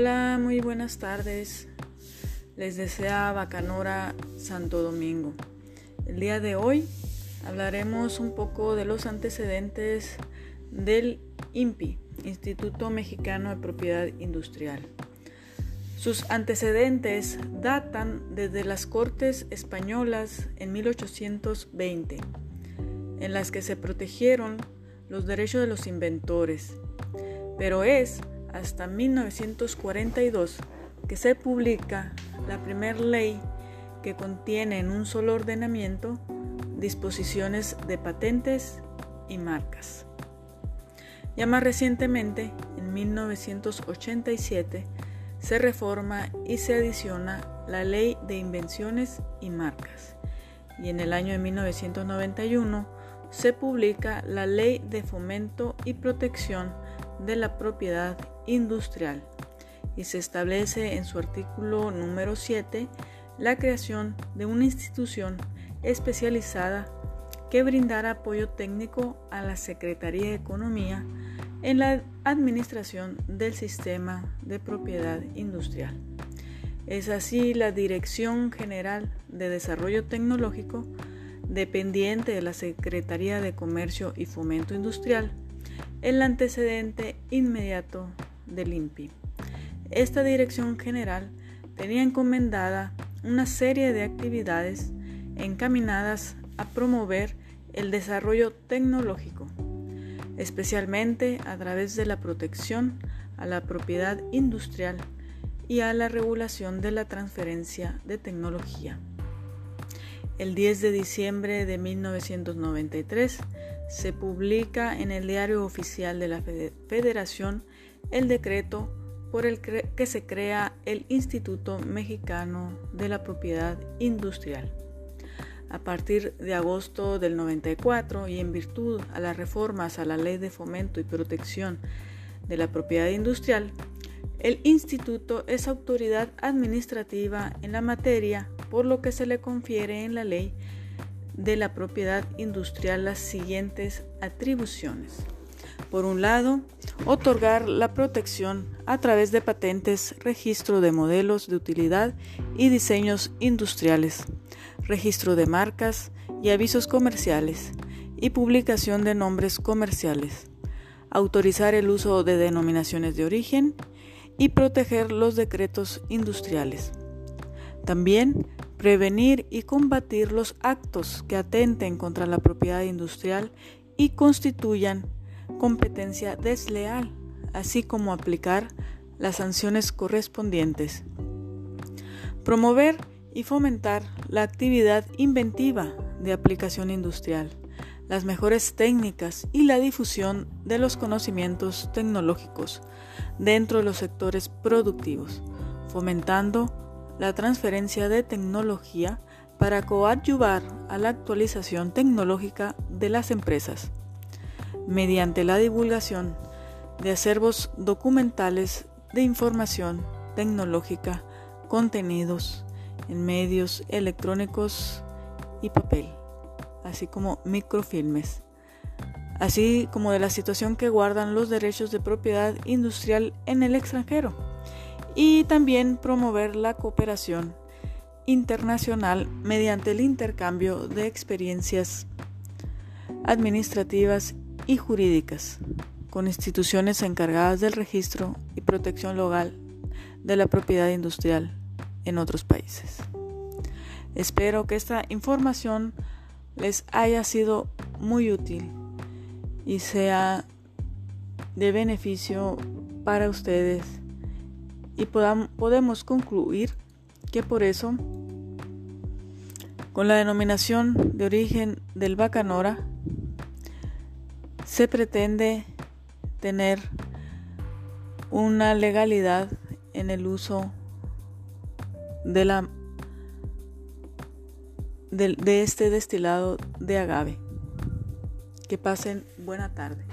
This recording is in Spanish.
Hola, muy buenas tardes. Les desea Bacanora Santo Domingo. El día de hoy hablaremos un poco de los antecedentes del INPI, Instituto Mexicano de Propiedad Industrial. Sus antecedentes datan desde las Cortes Españolas en 1820, en las que se protegieron los derechos de los inventores, pero es hasta 1942 que se publica la primera ley que contiene en un solo ordenamiento disposiciones de patentes y marcas. Ya más recientemente, en 1987, se reforma y se adiciona la Ley de Invenciones y Marcas. Y en el año de 1991 se publica la Ley de Fomento y Protección de la Propiedad Industrial y se establece en su artículo número 7 la creación de una institución especializada que brindara apoyo técnico a la Secretaría de Economía en la administración del sistema de propiedad industrial. Es así la Dirección General de Desarrollo Tecnológico, dependiente de la Secretaría de Comercio y Fomento Industrial, el antecedente inmediato del INPI. Esta dirección general tenía encomendada una serie de actividades encaminadas a promover el desarrollo tecnológico, especialmente a través de la protección a la propiedad industrial y a la regulación de la transferencia de tecnología. El 10 de diciembre de 1993 se publica en el Diario Oficial de la Federación el decreto por el que se crea el Instituto Mexicano de la Propiedad Industrial. A partir de agosto del 94 y en virtud a las reformas a la Ley de Fomento y Protección de la Propiedad Industrial, el instituto es autoridad administrativa en la materia por lo que se le confiere en la ley de la propiedad industrial las siguientes atribuciones. Por un lado, otorgar la protección a través de patentes, registro de modelos de utilidad y diseños industriales, registro de marcas y avisos comerciales y publicación de nombres comerciales, autorizar el uso de denominaciones de origen y proteger los decretos industriales. También prevenir y combatir los actos que atenten contra la propiedad industrial y constituyan competencia desleal, así como aplicar las sanciones correspondientes. Promover y fomentar la actividad inventiva de aplicación industrial, las mejores técnicas y la difusión de los conocimientos tecnológicos dentro de los sectores productivos, fomentando la transferencia de tecnología para coadyuvar a la actualización tecnológica de las empresas, mediante la divulgación de acervos documentales de información tecnológica, contenidos en medios electrónicos y papel, así como microfilmes, así como de la situación que guardan los derechos de propiedad industrial en el extranjero y también promover la cooperación internacional mediante el intercambio de experiencias administrativas y jurídicas con instituciones encargadas del registro y protección legal de la propiedad industrial en otros países. Espero que esta información les haya sido muy útil y sea de beneficio para ustedes y podemos concluir que por eso, con la denominación de origen del bacanora, se pretende tener una legalidad en el uso de, la, de, de este destilado de agave. Que pasen buena tarde.